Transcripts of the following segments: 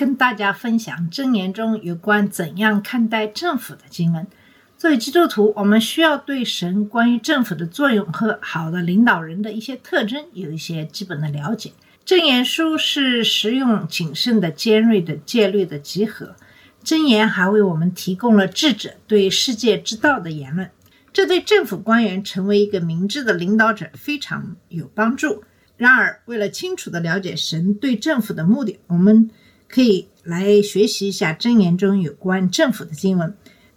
跟大家分享箴言中有关怎样看待政府的经文。作为基督徒，我们需要对神关于政府的作用和好的领导人的一些特征有一些基本的了解。箴言书是实用、谨慎的、尖锐的戒律的集合。箴言还为我们提供了智者对世界之道的言论，这对政府官员成为一个明智的领导者非常有帮助。然而，为了清楚地了解神对政府的目的，我们可以来学习一下箴言中有关政府的经文。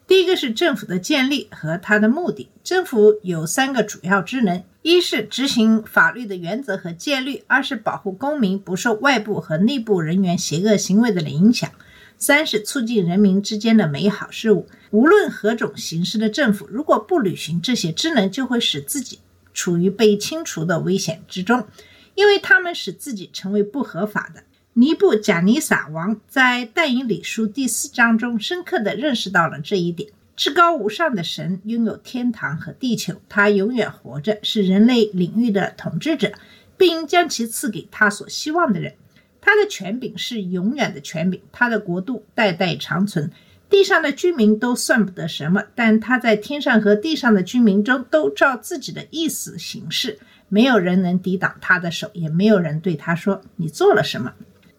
第一个是政府的建立和它的目的。政府有三个主要职能：一是执行法律的原则和戒律；二是保护公民不受外部和内部人员邪恶行为的影响；三是促进人民之间的美好事物。无论何种形式的政府，如果不履行这些职能，就会使自己处于被清除的危险之中。因为他们使自己成为不合法的。尼布贾尼撒王在但以理书第四章中深刻地认识到了这一点。至高无上的神拥有天堂和地球，他永远活着，是人类领域的统治者，并将其赐给他所希望的人。他的权柄是永远的权柄，他的国度代代长存。地上的居民都算不得什么，但他在天上和地上的居民中都照自己的意思行事。没有人能抵挡他的手，也没有人对他说：“你做了什么？”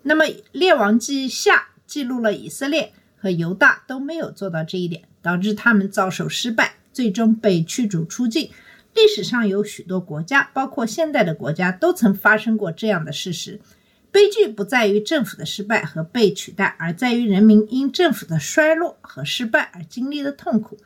那么，《列王记下》记录了以色列和犹大都没有做到这一点，导致他们遭受失败，最终被驱逐出境。历史上有许多国家，包括现代的国家，都曾发生过这样的事实。悲剧不在于政府的失败和被取代，而在于人民因政府的衰落和失败而经历的痛苦。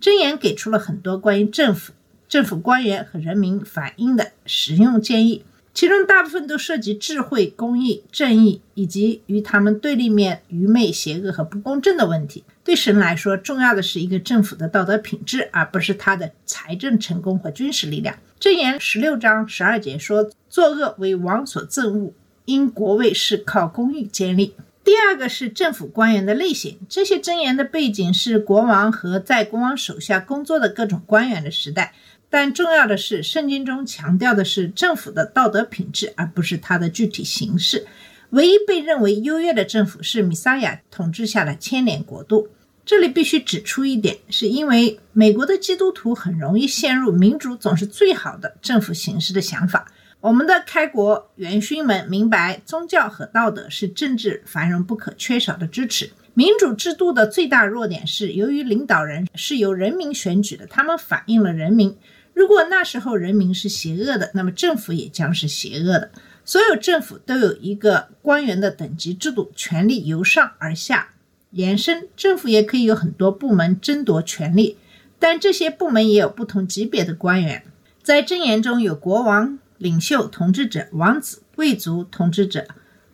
箴言给出了很多关于政府。政府官员和人民反映的实用建议，其中大部分都涉及智慧、公义、正义，以及与他们对立面愚昧、邪恶和不公正的问题。对神来说，重要的是一个政府的道德品质，而不是他的财政成功和军事力量。箴言十六章十二节说：“作恶为王所憎恶，因国位是靠公义建立。”第二个是政府官员的类型，这些箴言的背景是国王和在国王手下工作的各种官员的时代。但重要的是，圣经中强调的是政府的道德品质，而不是它的具体形式。唯一被认为优越的政府是米撒亚统治下的千年国度。这里必须指出一点，是因为美国的基督徒很容易陷入民主总是最好的政府形式的想法。我们的开国元勋们明白，宗教和道德是政治繁荣不可缺少的支持。民主制度的最大弱点是，由于领导人是由人民选举的，他们反映了人民。如果那时候人民是邪恶的，那么政府也将是邪恶的。所有政府都有一个官员的等级制度，权力由上而下延伸。政府也可以有很多部门争夺权力，但这些部门也有不同级别的官员。在箴言中有国王、领袖、统治者、王子、贵族、统治者、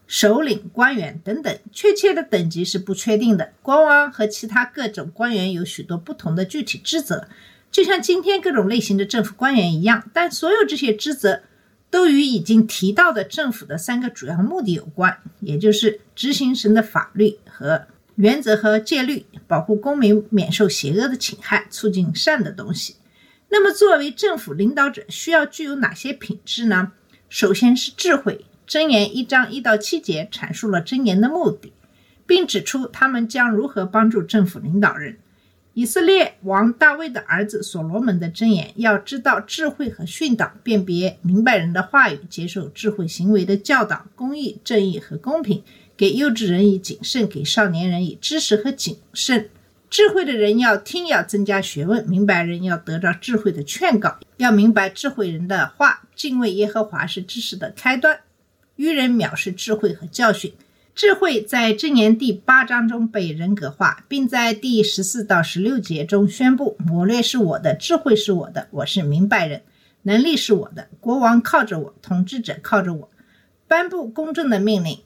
首领、官员等等，确切的等级是不确定的。国王和其他各种官员有许多不同的具体职责。就像今天各种类型的政府官员一样，但所有这些职责都与已经提到的政府的三个主要目的有关，也就是执行神的法律和原则和戒律，保护公民免受邪恶的侵害，促进善的东西。那么，作为政府领导者，需要具有哪些品质呢？首先是智慧。箴言一章一到七节阐述了箴言的目的，并指出他们将如何帮助政府领导人。以色列王大卫的儿子所罗门的箴言：要知道智慧和训导，辨别明白人的话语，接受智慧行为的教导，公义、正义和公平。给幼稚人以谨慎，给少年人以知识和谨慎。智慧的人要听，要增加学问；明白人要得到智慧的劝告，要明白智慧人的话。敬畏耶和华是知识的开端。愚人藐视智慧和教训。智慧在箴言第八章中被人格化，并在第十四到十六节中宣布：“谋略是我的，智慧是我的，我是明白人，能力是我的。国王靠着我，统治者靠着我，颁布公正的命令，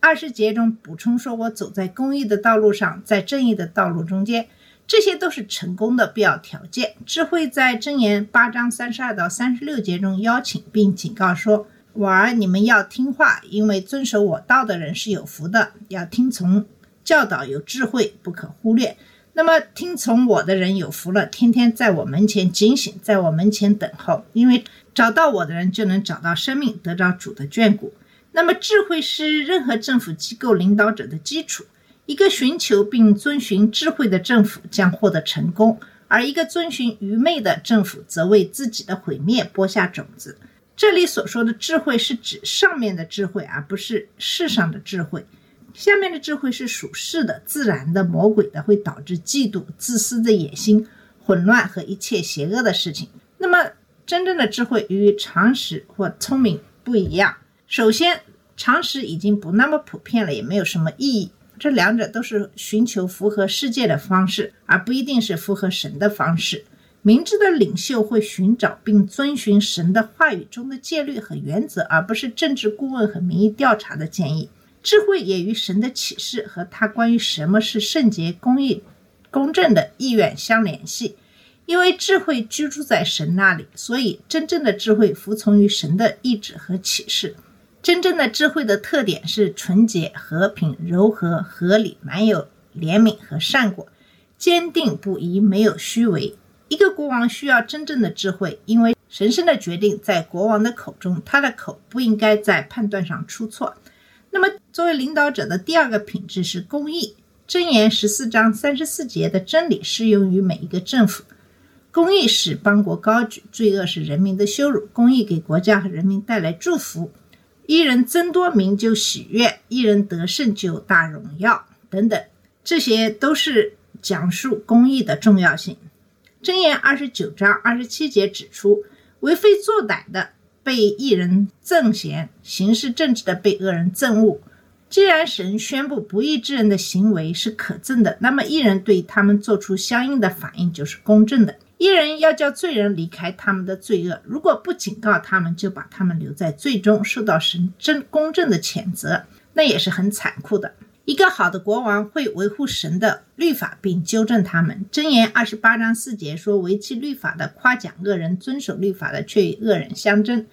二十节中补充说：“我走在公义的道路上，在正义的道路中间。”这些都是成功的必要条件。智慧在箴言八章三十二到三十六节中邀请并警告说：“我儿，你们要听话，因为遵守我道的人是有福的。要听从教导，有智慧，不可忽略。那么听从我的人有福了，天天在我门前警醒，在我门前等候，因为找到我的人就能找到生命，得着主的眷顾。那么智慧是任何政府机构领导者的基础。”一个寻求并遵循智慧的政府将获得成功，而一个遵循愚昧的政府则为自己的毁灭播下种子。这里所说的智慧是指上面的智慧，而不是世上的智慧。下面的智慧是属世的、自然的、魔鬼的，会导致嫉妒、自私的野心、混乱和一切邪恶的事情。那么，真正的智慧与常识或聪明不一样。首先，常识已经不那么普遍了，也没有什么意义。这两者都是寻求符合世界的方式，而不一定是符合神的方式。明智的领袖会寻找并遵循神的话语中的戒律和原则，而不是政治顾问和民意调查的建议。智慧也与神的启示和他关于什么是圣洁、公义、公正的意愿相联系。因为智慧居住在神那里，所以真正的智慧服从于神的意志和启示。真正的智慧的特点是纯洁、和平、柔和、合理，满有怜悯和善果，坚定不移，没有虚伪。一个国王需要真正的智慧，因为神圣的决定在国王的口中，他的口不应该在判断上出错。那么，作为领导者的第二个品质是公义。箴言十四章三十四节的真理适用于每一个政府。公义使邦国高举，罪恶是人民的羞辱。公义给国家和人民带来祝福。一人增多名就喜悦，一人得胜就大荣耀，等等，这些都是讲述公义的重要性。箴言二十九章二十七节指出，为非作歹的被一人憎嫌，行事正直的被恶人憎恶。既然神宣布不义之人的行为是可憎的，那么一人对他们做出相应的反应就是公正的。一人要叫罪人离开他们的罪恶，如果不警告他们，就把他们留在罪中，受到神正公正的谴责，那也是很残酷的。一个好的国王会维护神的律法，并纠正他们。箴言二十八章四节说：“违弃律法的夸奖恶人，遵守律法的却与恶人相争。”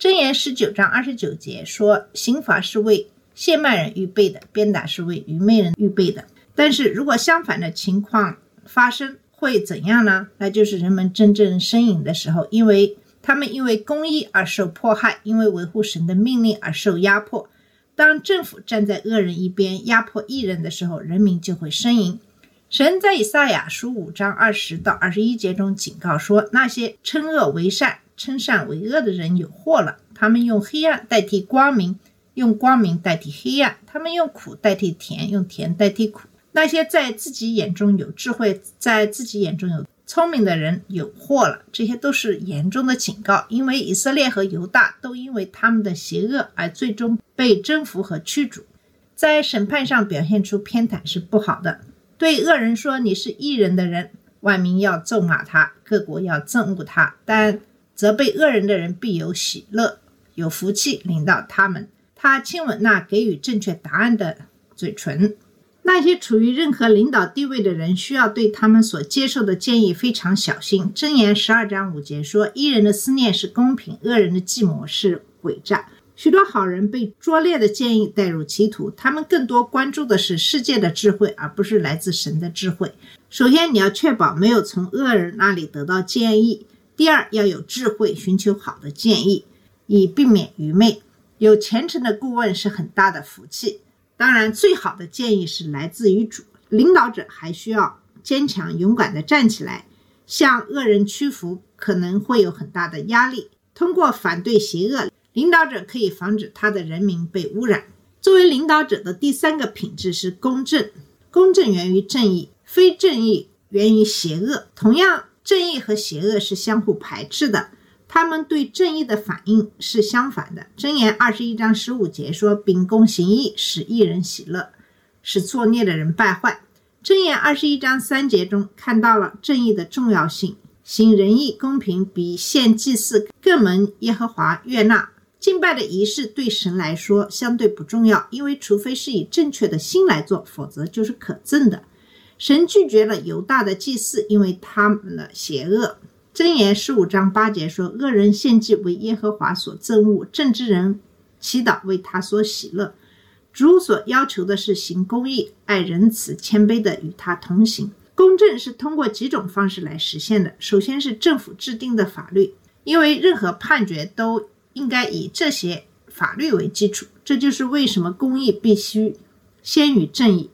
箴言十九章二十九节说：“刑罚是为谢曼人预备的，鞭打是为愚昧人预备的。”但是如果相反的情况发生，会怎样呢？那就是人们真正呻吟的时候，因为他们因为公义而受迫害，因为维护神的命令而受压迫。当政府站在恶人一边，压迫异人的时候，人民就会呻吟。神在以赛亚书五章二十到二十一节中警告说：“那些称恶为善、称善为恶的人有祸了。他们用黑暗代替光明，用光明代替黑暗；他们用苦代替甜，用甜代替苦。”那些在自己眼中有智慧、在自己眼中有聪明的人有祸了，这些都是严重的警告。因为以色列和犹大都因为他们的邪恶而最终被征服和驱逐，在审判上表现出偏袒是不好的。对恶人说你是异人的人，万民要咒骂他，各国要憎恶他。但责备恶人的人必有喜乐，有福气领到他们。他亲吻那给予正确答案的嘴唇。那些处于任何领导地位的人，需要对他们所接受的建议非常小心。箴言十二章五节说：“一人的思念是公平，恶人的计谋是诡诈。”许多好人被拙劣的建议带入歧途，他们更多关注的是世界的智慧，而不是来自神的智慧。首先，你要确保没有从恶人那里得到建议；第二，要有智慧，寻求好的建议，以避免愚昧。有虔诚的顾问是很大的福气。当然，最好的建议是来自于主。领导者还需要坚强勇敢地站起来，向恶人屈服，可能会有很大的压力。通过反对邪恶，领导者可以防止他的人民被污染。作为领导者的第三个品质是公正。公正源于正义，非正义源于邪恶。同样，正义和邪恶是相互排斥的。他们对正义的反应是相反的。箴言二十一章十五节说：“秉公行义，使一人喜乐，使作孽的人败坏。”箴言二十一章三节中看到了正义的重要性。行仁义、公平，比献祭祀更蒙耶和华悦纳。敬拜的仪式对神来说相对不重要，因为除非是以正确的心来做，否则就是可憎的。神拒绝了犹大的祭祀，因为他们的邪恶。箴言十五章八节说：“恶人献祭为耶和华所憎恶，正直人祈祷为他所喜乐。”主所要求的是行公义、爱仁慈、谦卑的与他同行。公正是通过几种方式来实现的。首先是政府制定的法律，因为任何判决都应该以这些法律为基础。这就是为什么公义必须先于正义。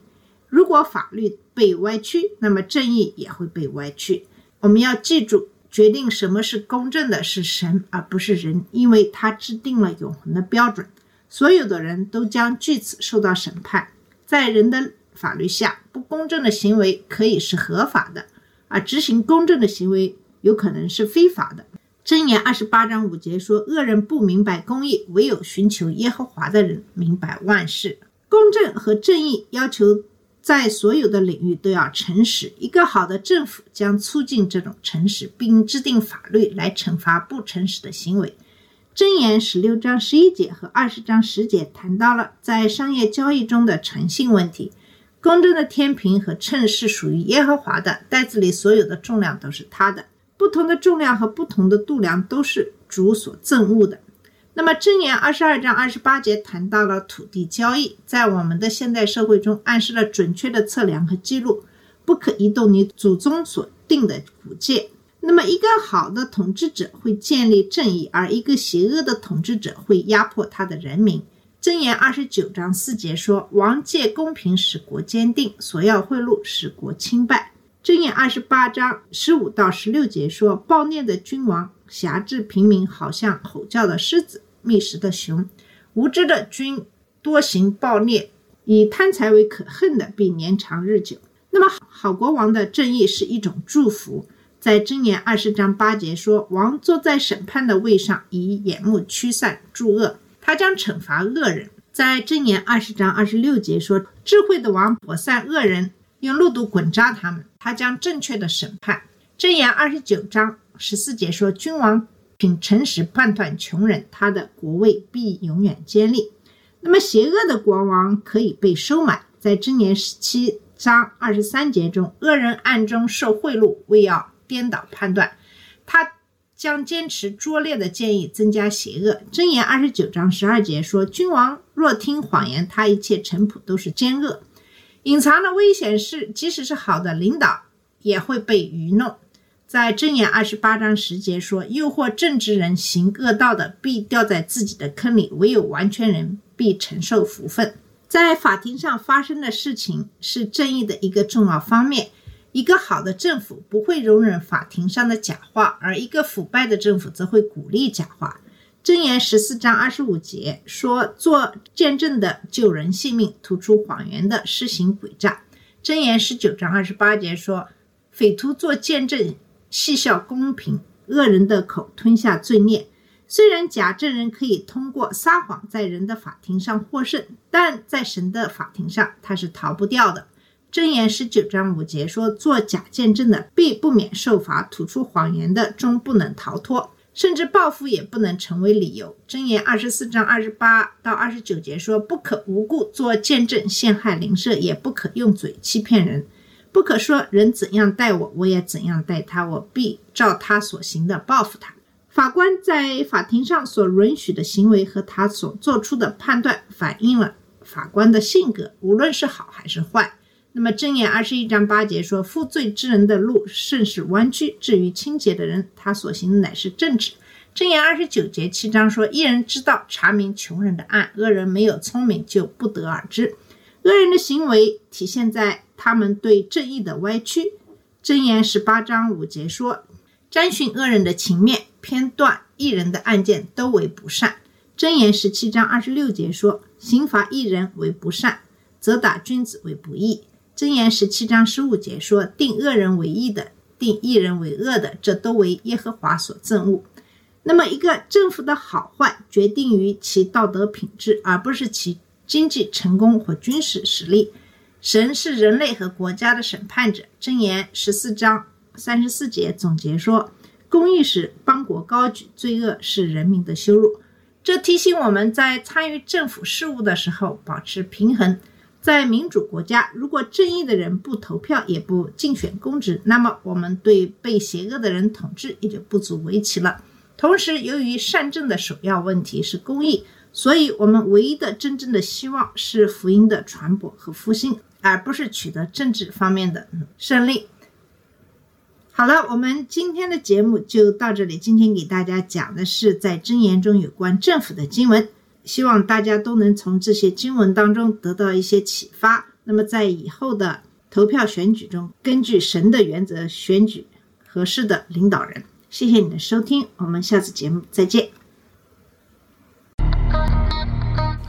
如果法律被歪曲，那么正义也会被歪曲。我们要记住，决定什么是公正的是神，而不是人，因为他制定了永恒的标准。所有的人都将据此受到审判。在人的法律下，不公正的行为可以是合法的，而执行公正的行为有可能是非法的。箴言二十八章五节说：“恶人不明白公义，唯有寻求耶和华的人明白万事。”公正和正义要求在所有的领域都要诚实。一个好的政府将促进这种诚实，并制定法律来惩罚不诚实的行为。箴言十六章十一节和二十章十节谈到了在商业交易中的诚信问题。公正的天平和秤是属于耶和华的，袋子里所有的重量都是他的。不同的重量和不同的度量都是主所憎恶的。那么，箴言二十二章二十八节谈到了土地交易，在我们的现代社会中暗示了准确的测量和记录，不可移动你祖宗所定的古界。那么，一个好的统治者会建立正义，而一个邪恶的统治者会压迫他的人民。箴言二十九章四节说：“王借公平使国坚定，索要贿赂使国倾败。”箴言二十八章十五到十六节说：“暴虐的君王辖制平民，好像吼叫的狮子，觅食的熊；无知的君多行暴虐，以贪财为可恨的，必年长日久。”那么，好国王的正义是一种祝福。在箴言二十章八节说：“王坐在审判的位上，以眼目驱散诸恶，他将惩罚恶人。”在箴言二十章二十六节说：“智慧的王拨散恶人，用路毒滚扎他们，他将正确的审判。”箴言二十九章十四节说：“君王凭诚实判断穷人，他的国位必永远坚立。”那么，邪恶的国王可以被收买。在箴言十七章二十三节中，恶人暗中受贿赂，为要颠倒判断，他将坚持拙劣的建议，增加邪恶。箴言二十九章十二节说：“君王若听谎言，他一切臣仆都是奸恶。”隐藏的危险是，即使是好的领导，也会被愚弄。在箴言二十八章十节说：“诱惑正直人行恶道的，必掉在自己的坑里；唯有完全人必承受福分。”在法庭上发生的事情是正义的一个重要方面。一个好的政府不会容忍法庭上的假话，而一个腐败的政府则会鼓励假话。箴言十四章二十五节说：“做见证的救人性命，吐出谎言的施行诡诈。”箴言十九章二十八节说：“匪徒做见证，戏笑公平；恶人的口吞下罪孽。”虽然假证人可以通过撒谎在人的法庭上获胜，但在神的法庭上他是逃不掉的。箴言十九章五节说：“做假见证的必不免受罚，吐出谎言的终不能逃脱，甚至报复也不能成为理由。”箴言二十四章二十八到二十九节说：“不可无故做见证陷害邻舍，也不可用嘴欺骗人，不可说人怎样待我，我也怎样待他，我必照他所行的报复他。”法官在法庭上所允许的行为和他所做出的判断，反映了法官的性格，无论是好还是坏。那么正言二十一章八节说：“负罪之人的路甚是弯曲，至于清洁的人，他所行乃是正直。”正言二十九节七章说：“一人知道查明穷人的案，恶人没有聪明就不得而知。恶人的行为体现在他们对正义的歪曲。”箴言十八章五节说：“沾寻恶人的情面，偏断一人的案件，都为不善。”箴言十七章二十六节说：“刑罚一人为不善，责打君子为不义。”箴言十七章十五节说：“定恶人为义的，定义人为恶的，这都为耶和华所憎恶。”那么，一个政府的好坏决定于其道德品质，而不是其经济成功或军事实力。神是人类和国家的审判者。箴言十四章三十四节总结说：“公义使邦国高举，罪恶是人民的羞辱。”这提醒我们在参与政府事务的时候保持平衡。在民主国家，如果正义的人不投票也不竞选公职，那么我们对被邪恶的人统治也就不足为奇了。同时，由于善政的首要问题是公义，所以我们唯一的真正的希望是福音的传播和复兴，而不是取得政治方面的胜利。好了，我们今天的节目就到这里。今天给大家讲的是在箴言中有关政府的经文，希望大家都能从这些经文当中得到一些启发。那么在以后的投票选举中，根据神的原则选举合适的领导人。谢谢你的收听，我们下次节目再见。